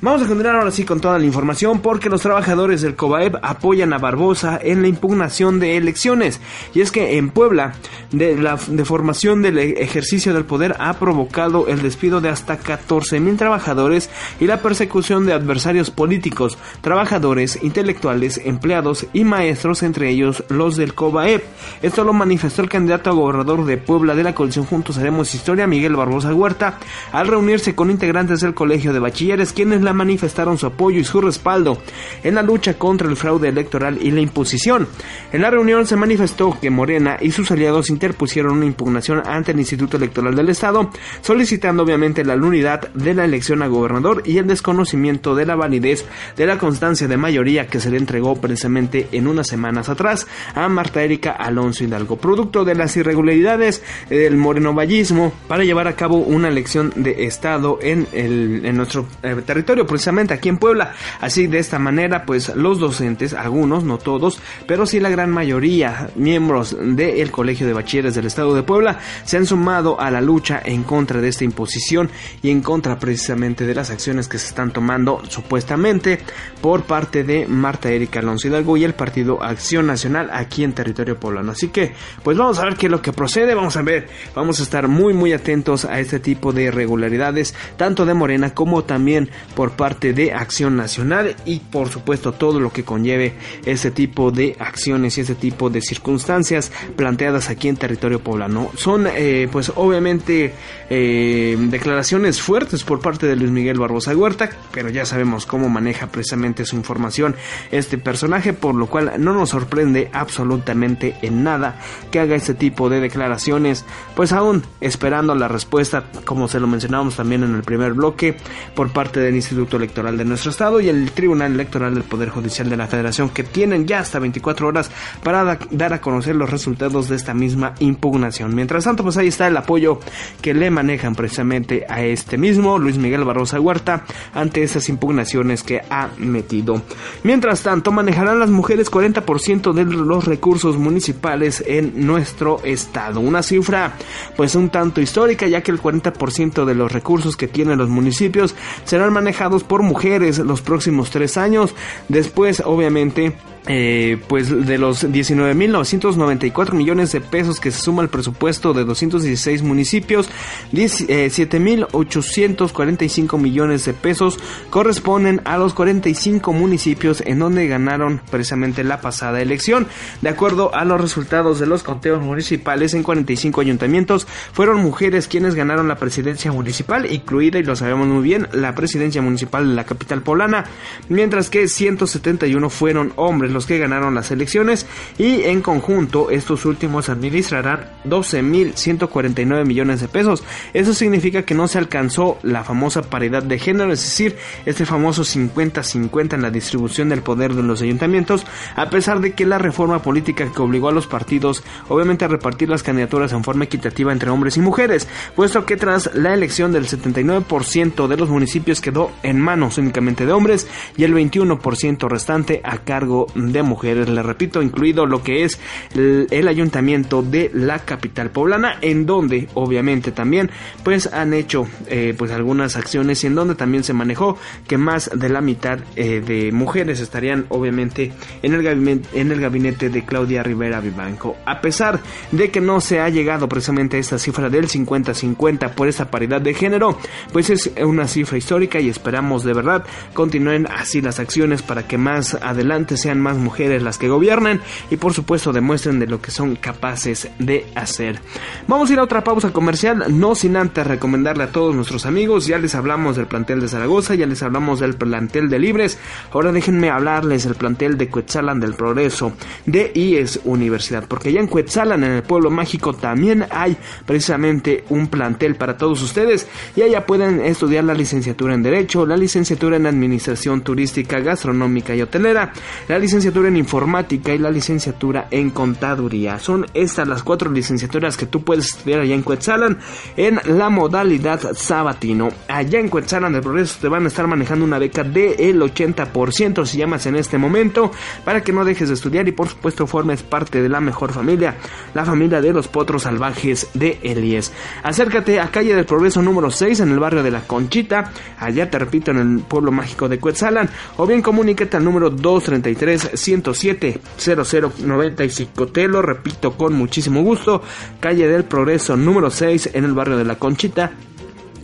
Vamos a continuar ahora sí con toda la información porque los trabajadores del COBAEB apoyan a Barbosa en la impugnación de elecciones. Y es que en Puebla, de la deformación del ejercicio del poder ha provocado el despido de hasta 14 mil trabajadores y la persecución de adversarios políticos, trabajadores, intelectuales, empleados y maestros, entre ellos los del COBAEB. Esto lo manifestó el candidato a gobernador de Puebla de la coalición Juntos Haremos Historia, Miguel Barbosa Huerta, al reunirse con integrantes del Colegio de Bachilleres, quienes la manifestaron su apoyo y su respaldo en la lucha contra el fraude electoral y la imposición. En la reunión se manifestó que Morena y sus aliados interpusieron una impugnación ante el Instituto Electoral del Estado, solicitando obviamente la nulidad de la elección a gobernador y el desconocimiento de la validez de la constancia de mayoría que se le entregó precisamente en unas semanas atrás a Marta Erika Alonso Hidalgo, producto de las irregularidades del morenovallismo para llevar a cabo una elección de Estado en, el, en nuestro eh, territorio precisamente aquí en Puebla. Así de esta manera, pues los docentes, algunos, no todos, pero sí la gran mayoría, miembros del Colegio de Bachilleres del Estado de Puebla, se han sumado a la lucha en contra de esta imposición y en contra precisamente de las acciones que se están tomando supuestamente por parte de Marta Erika Alonso Hidalgo y el Partido Acción Nacional aquí en territorio poblano. Así que, pues vamos a ver qué es lo que procede, vamos a ver, vamos a estar muy muy atentos a este tipo de irregularidades, tanto de Morena como también por parte de Acción Nacional y por supuesto todo lo que conlleve ese tipo de acciones y ese tipo de circunstancias planteadas aquí en territorio poblano. Son eh, pues obviamente eh, declaraciones fuertes por parte de Luis Miguel Barbosa Huerta, pero ya sabemos cómo maneja precisamente su información este personaje, por lo cual no nos sorprende absolutamente en nada que haga este tipo de declaraciones, pues aún esperando la respuesta, como se lo mencionábamos también en el primer bloque, por parte del Instituto Electoral de nuestro estado y el Tribunal Electoral del Poder Judicial de la Federación, que tienen ya hasta 24 horas para dar a conocer los resultados de esta misma impugnación. Mientras tanto, pues ahí está el apoyo que le manejan precisamente a este mismo Luis Miguel Barrosa Huerta ante esas impugnaciones que ha metido. Mientras tanto, manejarán las mujeres 40% de los recursos municipales en nuestro estado. Una cifra pues un tanto histórica ya que el 40% de los recursos que tienen los municipios serán manejados por mujeres los próximos tres años. Después, obviamente, eh, pues de los 19.994 millones de pesos que se suma al presupuesto de 216 municipios, 7.845 millones de pesos corresponden a los 45 municipios en donde ganaron precisamente la pasada elección. De acuerdo a los resultados de los conteos municipales en 45 ayuntamientos, fueron mujeres quienes ganaron la presidencia municipal, incluida, y lo sabemos muy bien, la presidencia municipal de la capital poblana, mientras que 171 fueron hombres los que ganaron las elecciones y en conjunto estos últimos administrarán 12.149 millones de pesos. Eso significa que no se alcanzó la famosa paridad de género, es decir, este famoso 50-50 en la distribución del poder de los ayuntamientos, a pesar de que la reforma política que obligó a los partidos obviamente a repartir las candidaturas en forma equitativa entre hombres y mujeres, puesto que tras la elección del 79% de los municipios quedó en manos únicamente de hombres y el 21% restante a cargo de mujeres, le repito, incluido lo que es el, ayuntamiento de la capital poblana, en donde obviamente también pues han hecho eh, pues algunas acciones y en donde también se manejó que más de la mitad eh, de mujeres estarían obviamente en el gabinete, en el gabinete de Claudia Rivera Vivanco. A pesar de que no se ha llegado precisamente a esta cifra del 50-50 por esta paridad de género, pues es una cifra histórica y esperamos de verdad continúen así las acciones para que más adelante sean más mujeres las que gobiernen y por supuesto demuestren de lo que son capaces de hacer. Vamos a ir a otra pausa comercial, no sin antes recomendarle a todos nuestros amigos, ya les hablamos del plantel de Zaragoza, ya les hablamos del plantel de Libres, ahora déjenme hablarles del plantel de Cuetzalan del Progreso, de IES Universidad, porque ya en Cuetzalan, en el pueblo mágico, también hay precisamente un plantel para todos ustedes y allá pueden estudiar la licenciatura en Derecho, la licenciatura en Administración Turística, Gastronómica y Hotelera, la licenciatura en Informática y la licenciatura en Contaduría. Son estas las cuatro licenciaturas que tú puedes estudiar allá en Cuetzalan en la modalidad sabatino. Allá en Cuetzalan del Progreso te van a estar manejando una beca del 80% si llamas en este momento para que no dejes de estudiar y por supuesto formes parte de la mejor familia, la familia de los potros salvajes de Elies. Acércate a calle del Progreso número 6 en el barrio de La Conchita, allá te repito en el pueblo mágico de Cuetzalan, o bien comunícate al número 233 107 0095. Te lo repito con muchísimo gusto, calle del Progreso número 6 en el barrio de La Conchita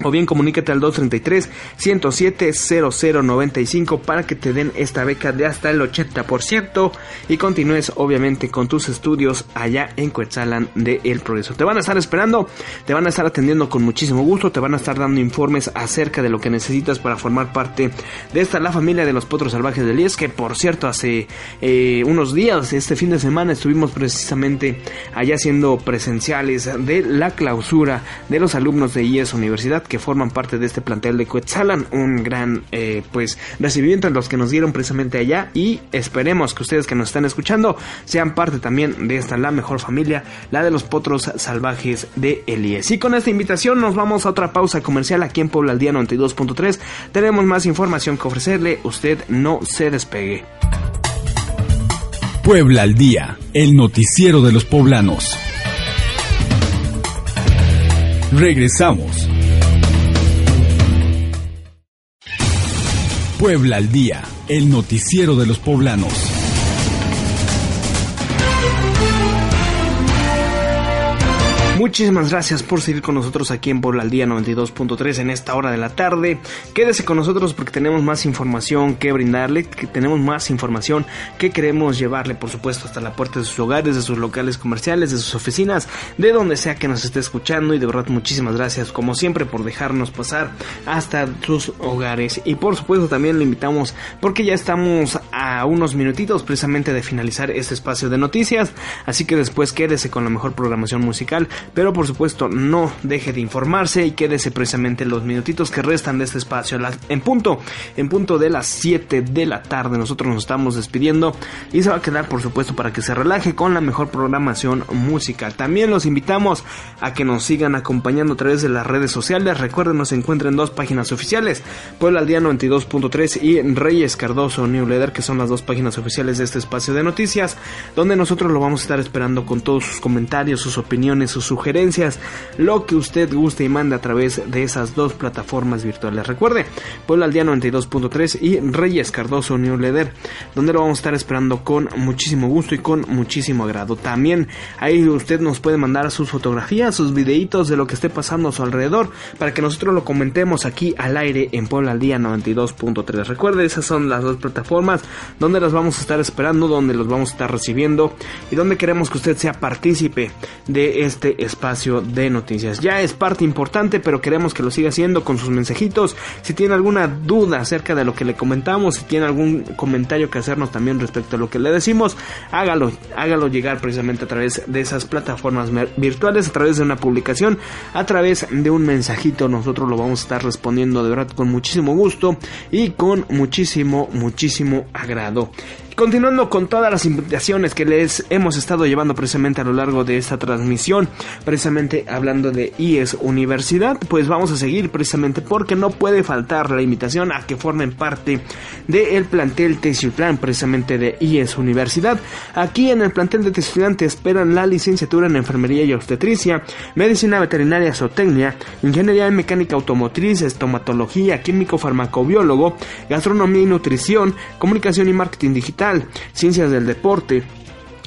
o bien comunícate al 233 107 0095 para que te den esta beca de hasta el 80% y continúes obviamente con tus estudios allá en Cuetzalan de El Progreso. Te van a estar esperando, te van a estar atendiendo con muchísimo gusto, te van a estar dando informes acerca de lo que necesitas para formar parte de esta la familia de los potros salvajes de IES que por cierto hace eh, unos días, este fin de semana estuvimos precisamente allá haciendo presenciales de la clausura de los alumnos de IES Universidad que forman parte de este plantel de Quetzalan. Un gran eh, pues recibimiento en los que nos dieron precisamente allá y esperemos que ustedes que nos están escuchando sean parte también de esta la mejor familia, la de los potros salvajes de Elías. Y con esta invitación nos vamos a otra pausa comercial aquí en Puebla al día 92.3. Tenemos más información que ofrecerle, usted no se despegue. Puebla al día, el noticiero de los poblanos. Regresamos. Puebla al Día, el noticiero de los poblanos. Muchísimas gracias por seguir con nosotros aquí en Puebla al Día 92.3 en esta hora de la tarde. Quédese con nosotros porque tenemos más información que brindarle, que tenemos más información que queremos llevarle, por supuesto, hasta la puerta de sus hogares, de sus locales comerciales, de sus oficinas, de donde sea que nos esté escuchando. Y de verdad, muchísimas gracias, como siempre, por dejarnos pasar hasta sus hogares. Y por supuesto, también le invitamos porque ya estamos a unos minutitos precisamente de finalizar este espacio de noticias. Así que después quédese con la mejor programación musical pero por supuesto, no deje de informarse y quédese precisamente los minutitos que restan de este espacio. En punto, en punto de las 7 de la tarde, nosotros nos estamos despidiendo y se va a quedar, por supuesto, para que se relaje con la mejor programación musical. También los invitamos a que nos sigan acompañando a través de las redes sociales. Recuerden, nos encuentran en dos páginas oficiales: Puebla al Día 92.3 y Reyes Cardoso Newsletter, que son las dos páginas oficiales de este espacio de noticias, donde nosotros lo vamos a estar esperando con todos sus comentarios, sus opiniones, sus sugerencias, lo que usted guste y mande a través de esas dos plataformas virtuales. Recuerde, Puebla al día 92.3 y Reyes Cardoso Newsletter, donde lo vamos a estar esperando con muchísimo gusto y con muchísimo agrado. También ahí usted nos puede mandar sus fotografías, sus videitos de lo que esté pasando a su alrededor para que nosotros lo comentemos aquí al aire en Puebla al día 92.3. Recuerde, esas son las dos plataformas donde las vamos a estar esperando, donde los vamos a estar recibiendo y donde queremos que usted sea partícipe de este espacio de noticias. Ya es parte importante, pero queremos que lo siga haciendo con sus mensajitos. Si tiene alguna duda acerca de lo que le comentamos, si tiene algún comentario que hacernos también respecto a lo que le decimos, hágalo, hágalo llegar precisamente a través de esas plataformas virtuales, a través de una publicación, a través de un mensajito. Nosotros lo vamos a estar respondiendo de verdad con muchísimo gusto y con muchísimo, muchísimo agrado. Continuando con todas las invitaciones que les hemos estado llevando precisamente a lo largo de esta transmisión, precisamente hablando de IES Universidad, pues vamos a seguir precisamente porque no puede faltar la invitación a que formen parte del plantel Teciutlán, precisamente de IES Universidad. Aquí en el plantel de Teciutlán te esperan la licenciatura en Enfermería y Obstetricia, Medicina Veterinaria Zootecnia, Ingeniería en Mecánica Automotriz, Estomatología, Químico Farmacobiólogo, Gastronomía y Nutrición, Comunicación y Marketing Digital, Ciencias del Deporte,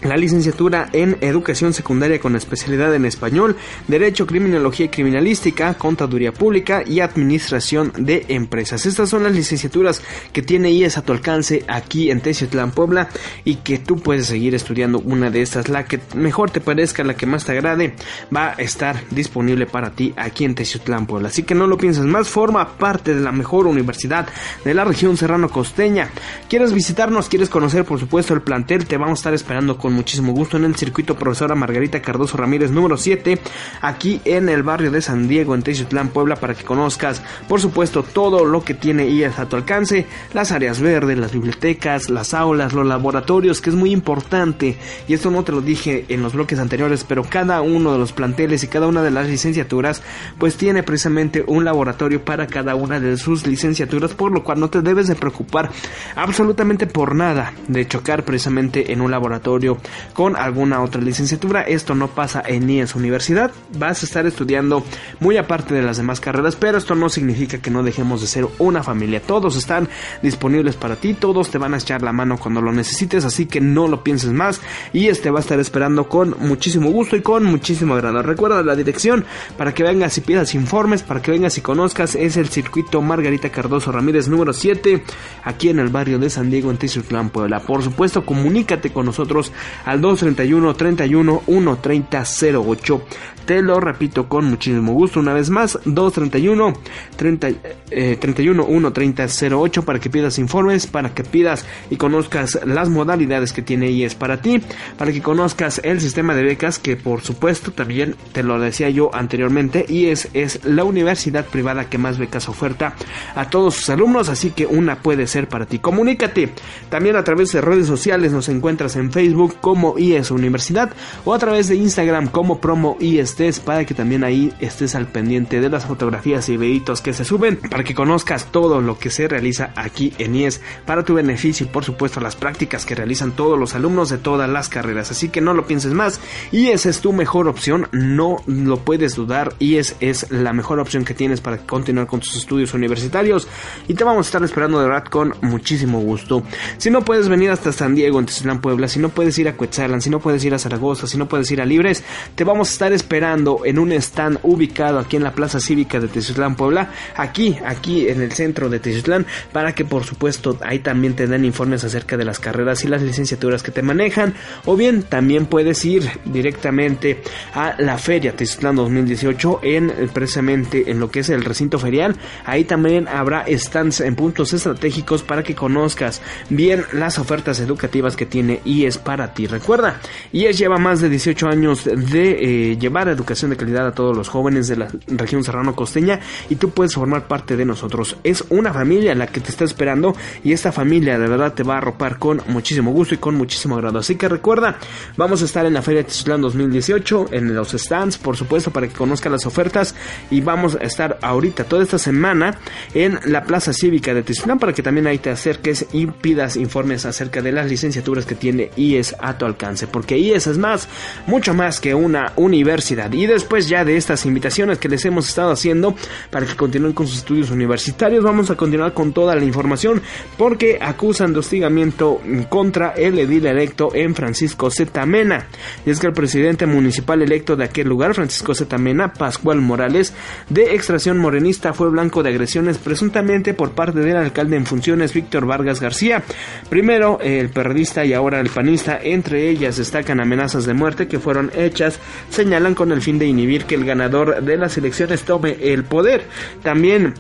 la licenciatura en Educación Secundaria con especialidad en Español, Derecho, Criminología y Criminalística, Contaduría Pública y Administración de Empresas. Estas son las licenciaturas que tiene IES a tu alcance aquí en Teciutlán, Puebla y que tú puedes seguir estudiando una de estas, la que mejor te parezca, la que más te agrade, va a estar disponible para ti aquí en Teciutlán, Puebla. Así que no lo pienses más, forma parte de la mejor universidad de la región serrano costeña. ¿Quieres visitarnos? ¿Quieres conocer por supuesto el plantel? Te vamos a estar esperando con muchísimo gusto en el circuito profesora Margarita Cardoso Ramírez número 7, aquí en el barrio de San Diego, en Teciutlán, Puebla, para que conozcas, por supuesto, todo lo que tiene IES a tu alcance, las áreas verdes, las bibliotecas, las aulas, los laboratorios, que es muy importante, y esto no te lo dije en los bloques anteriores, pero cada uno de los planteles y cada una de las licenciaturas, pues tiene precisamente un laboratorio para cada una de sus licenciaturas, por lo cual no te debes de preocupar absolutamente por nada de chocar precisamente en un laboratorio con alguna otra licenciatura. Esto no pasa en IES Universidad. Vas a estar estudiando muy aparte de las demás carreras, pero esto no significa que no dejemos de ser una familia. Todos están disponibles para ti, todos te van a echar la mano cuando lo necesites, así que no lo pienses más y este va a estar esperando con muchísimo gusto y con muchísimo agrado. Recuerda la dirección para que vengas y pidas informes, para que vengas y conozcas, es el circuito Margarita Cardoso Ramírez número 7, aquí en el barrio de San Diego en Tizutlán, Puebla. Por supuesto, comunícate con nosotros al 231 31 130 08. Te lo repito con muchísimo gusto una vez más, 231 30, eh, 31 130 08 para que pidas informes, para que pidas y conozcas las modalidades que tiene IES para ti, para que conozcas el sistema de becas que por supuesto también te lo decía yo anteriormente, IES es la universidad privada que más becas oferta a todos sus alumnos, así que una puede ser para ti. Comunícate también a través de redes sociales, nos encuentras en Facebook como IES Universidad o a través de Instagram como promo IESTES para que también ahí estés al pendiente de las fotografías y videitos que se suben para que conozcas todo lo que se realiza aquí en IES para tu beneficio y por supuesto las prácticas que realizan todos los alumnos de todas las carreras. Así que no lo pienses más, IES es tu mejor opción, no lo puedes dudar, IES es la mejor opción que tienes para continuar con tus estudios universitarios y te vamos a estar esperando de verdad con muchísimo gusto. Si no puedes venir hasta San Diego, en Tezulán, Puebla, si no puedes ir a si no puedes ir a Zaragoza, si no puedes ir a Libres, te vamos a estar esperando en un stand ubicado aquí en la Plaza Cívica de Teziutlán, Puebla, aquí, aquí en el centro de Teziutlán, para que por supuesto ahí también te den informes acerca de las carreras y las licenciaturas que te manejan, o bien también puedes ir directamente a la feria Teziutlán 2018 en precisamente en lo que es el recinto ferial, ahí también habrá stands en puntos estratégicos para que conozcas bien las ofertas educativas que tiene IES para ti. Recuerda, IES lleva más de 18 años de eh, llevar educación de calidad a todos los jóvenes de la región serrano costeña y tú puedes formar parte de nosotros. Es una familia la que te está esperando y esta familia de verdad te va a arropar con muchísimo gusto y con muchísimo agrado. Así que recuerda, vamos a estar en la Feria Tizutlán 2018, en los stands, por supuesto, para que conozcan las ofertas y vamos a estar ahorita toda esta semana en la Plaza Cívica de Tizutlán para que también ahí te acerques y pidas informes acerca de las licenciaturas que tiene IES a alcance, porque IES es más, mucho más que una universidad. Y después ya de estas invitaciones que les hemos estado haciendo para que continúen con sus estudios universitarios, vamos a continuar con toda la información porque acusan de hostigamiento contra el edil electo en Francisco Zetamena. Y es que el presidente municipal electo de aquel lugar, Francisco Zetamena, Pascual Morales, de extracción morenista, fue blanco de agresiones presuntamente por parte del alcalde en funciones, Víctor Vargas García. Primero el periodista y ahora el panista entre ellas destacan amenazas de muerte que fueron hechas, señalan con el fin de inhibir que el ganador de las elecciones tome el poder. También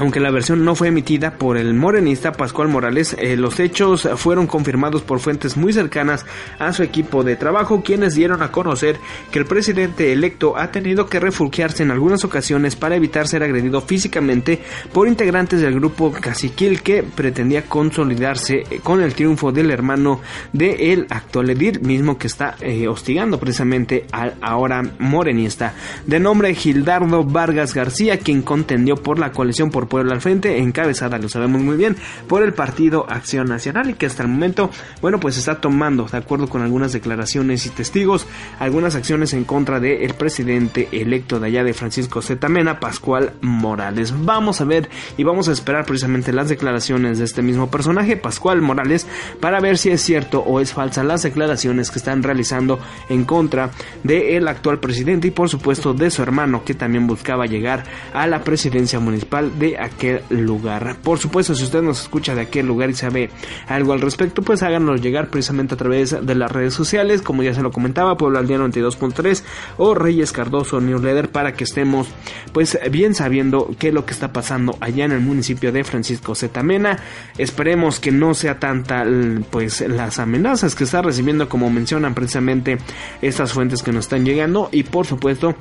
aunque la versión no fue emitida por el morenista Pascual Morales, eh, los hechos fueron confirmados por fuentes muy cercanas a su equipo de trabajo, quienes dieron a conocer que el presidente electo ha tenido que refugiarse en algunas ocasiones para evitar ser agredido físicamente por integrantes del grupo caciquil que pretendía consolidarse eh, con el triunfo del hermano de el actual edil, mismo que está eh, hostigando precisamente al ahora morenista, de nombre Gildardo Vargas García, quien contendió por la coalición por Puebla al frente, encabezada, lo sabemos muy bien, por el Partido Acción Nacional y que hasta el momento, bueno, pues está tomando, de acuerdo con algunas declaraciones y testigos, algunas acciones en contra del presidente electo de allá de Francisco Zetamena, Pascual Morales. Vamos a ver y vamos a esperar precisamente las declaraciones de este mismo personaje, Pascual Morales, para ver si es cierto o es falsa las declaraciones que están realizando en contra del actual presidente y por supuesto de su hermano que también buscaba llegar a la presidencia municipal de aquel lugar. Por supuesto, si usted nos escucha de aquel lugar y sabe algo al respecto, pues háganos llegar precisamente a través de las redes sociales, como ya se lo comentaba, Pueblo al día 92.3 o Reyes Cardoso Newsletter para que estemos pues bien sabiendo qué es lo que está pasando allá en el municipio de Francisco Zetamena. Esperemos que no sea tanta pues las amenazas que está recibiendo como mencionan precisamente estas fuentes que nos están llegando y por supuesto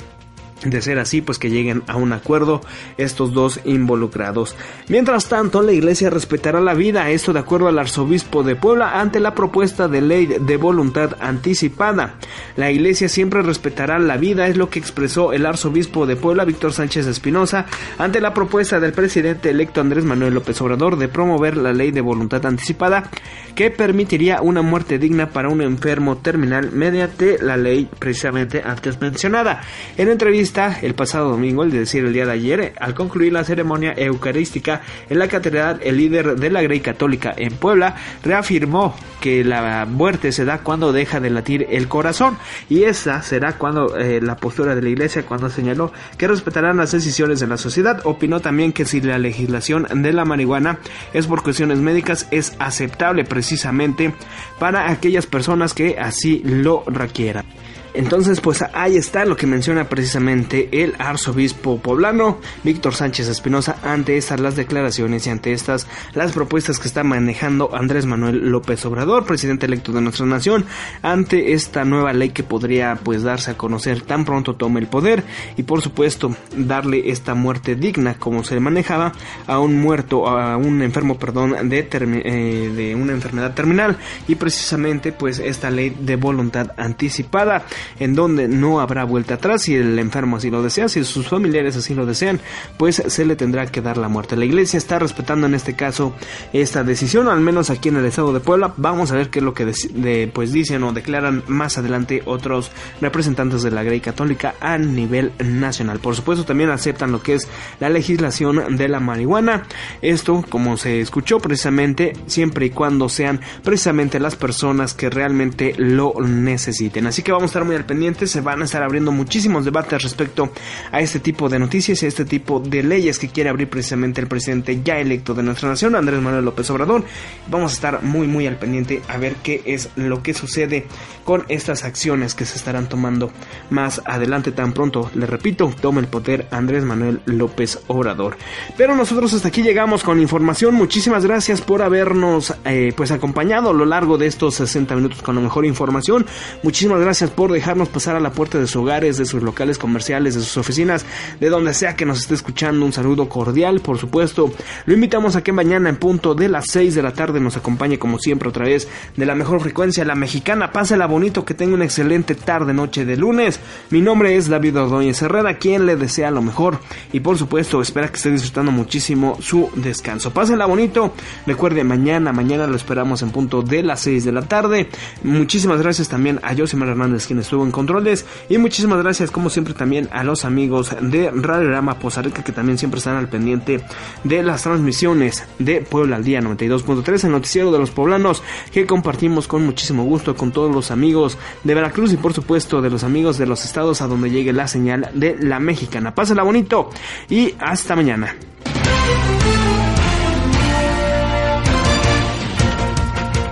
de ser así, pues que lleguen a un acuerdo estos dos involucrados. Mientras tanto, la iglesia respetará la vida, esto de acuerdo al arzobispo de Puebla, ante la propuesta de ley de voluntad anticipada. La iglesia siempre respetará la vida, es lo que expresó el arzobispo de Puebla, Víctor Sánchez Espinosa, ante la propuesta del presidente electo Andrés Manuel López Obrador de promover la ley de voluntad anticipada, que permitiría una muerte digna para un enfermo terminal mediante la ley precisamente antes mencionada. En entrevista el pasado domingo, es decir, el día de ayer, al concluir la ceremonia eucarística en la catedral, el líder de la Grey Católica en Puebla reafirmó que la muerte se da cuando deja de latir el corazón y esa será cuando eh, la postura de la iglesia cuando señaló que respetarán las decisiones de la sociedad. Opinó también que si la legislación de la marihuana es por cuestiones médicas es aceptable precisamente para aquellas personas que así lo requieran. Entonces, pues ahí está lo que menciona precisamente el arzobispo poblano, Víctor Sánchez Espinosa, ante estas las declaraciones y ante estas las propuestas que está manejando Andrés Manuel López Obrador, presidente electo de nuestra nación, ante esta nueva ley que podría pues darse a conocer tan pronto tome el poder y por supuesto darle esta muerte digna como se manejaba a un muerto, a un enfermo, perdón, de, eh, de una enfermedad terminal. Y precisamente pues esta ley de voluntad anticipada en donde no habrá vuelta atrás si el enfermo así lo desea, si sus familiares así lo desean, pues se le tendrá que dar la muerte. La iglesia está respetando en este caso esta decisión, al menos aquí en el estado de Puebla. Vamos a ver qué es lo que pues dicen o declaran más adelante otros representantes de la Grey Católica a nivel nacional. Por supuesto también aceptan lo que es la legislación de la marihuana. Esto, como se escuchó precisamente, siempre y cuando sean precisamente las personas que realmente lo necesiten. Así que vamos a estar muy al pendiente, se van a estar abriendo muchísimos debates respecto a este tipo de noticias y a este tipo de leyes que quiere abrir precisamente el presidente ya electo de nuestra nación, Andrés Manuel López Obrador. Vamos a estar muy muy al pendiente a ver qué es lo que sucede con estas acciones que se estarán tomando más adelante tan pronto. Le repito, toma el poder Andrés Manuel López Obrador. Pero nosotros hasta aquí llegamos con información. Muchísimas gracias por habernos eh, pues acompañado a lo largo de estos 60 minutos con la mejor información. Muchísimas gracias por dejarnos pasar a la puerta de sus hogares, de sus locales comerciales, de sus oficinas, de donde sea que nos esté escuchando. Un saludo cordial, por supuesto. Lo invitamos a que mañana en punto de las 6 de la tarde nos acompañe como siempre otra vez de la mejor frecuencia, la mexicana. Pásela bonito, que tenga una excelente tarde, noche de lunes. Mi nombre es David Ordóñez Herrera, quien le desea lo mejor y por supuesto espera que esté disfrutando muchísimo su descanso. Pásela bonito. Recuerde, mañana, mañana lo esperamos en punto de las 6 de la tarde. Muchísimas gracias también a Josimar Hernández, quien estuvo en controles. Y muchísimas gracias, como siempre, también a los amigos de Radiograma Poza Rica, que también siempre están al pendiente de las transmisiones de Puebla al Día 92.3, el noticiero de los poblanos, que compartimos con muchísimo gusto con todos los amigos de Veracruz y, por supuesto, de los amigos de los estados a donde llegue la señal de la mexicana. Pásala bonito y hasta mañana.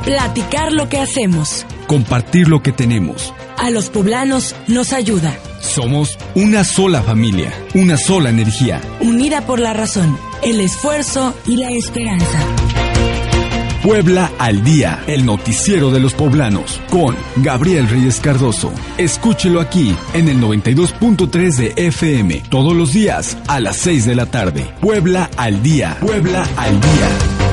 Platicar lo que hacemos. compartir lo que tenemos. A los poblanos nos ayuda. Somos una sola familia, una sola energía. Unida por la razón, el esfuerzo y la esperanza. Puebla al día, el noticiero de los poblanos, con Gabriel Reyes Cardoso. Escúchelo aquí en el 92.3 de FM, todos los días a las 6 de la tarde. Puebla al día, Puebla al día.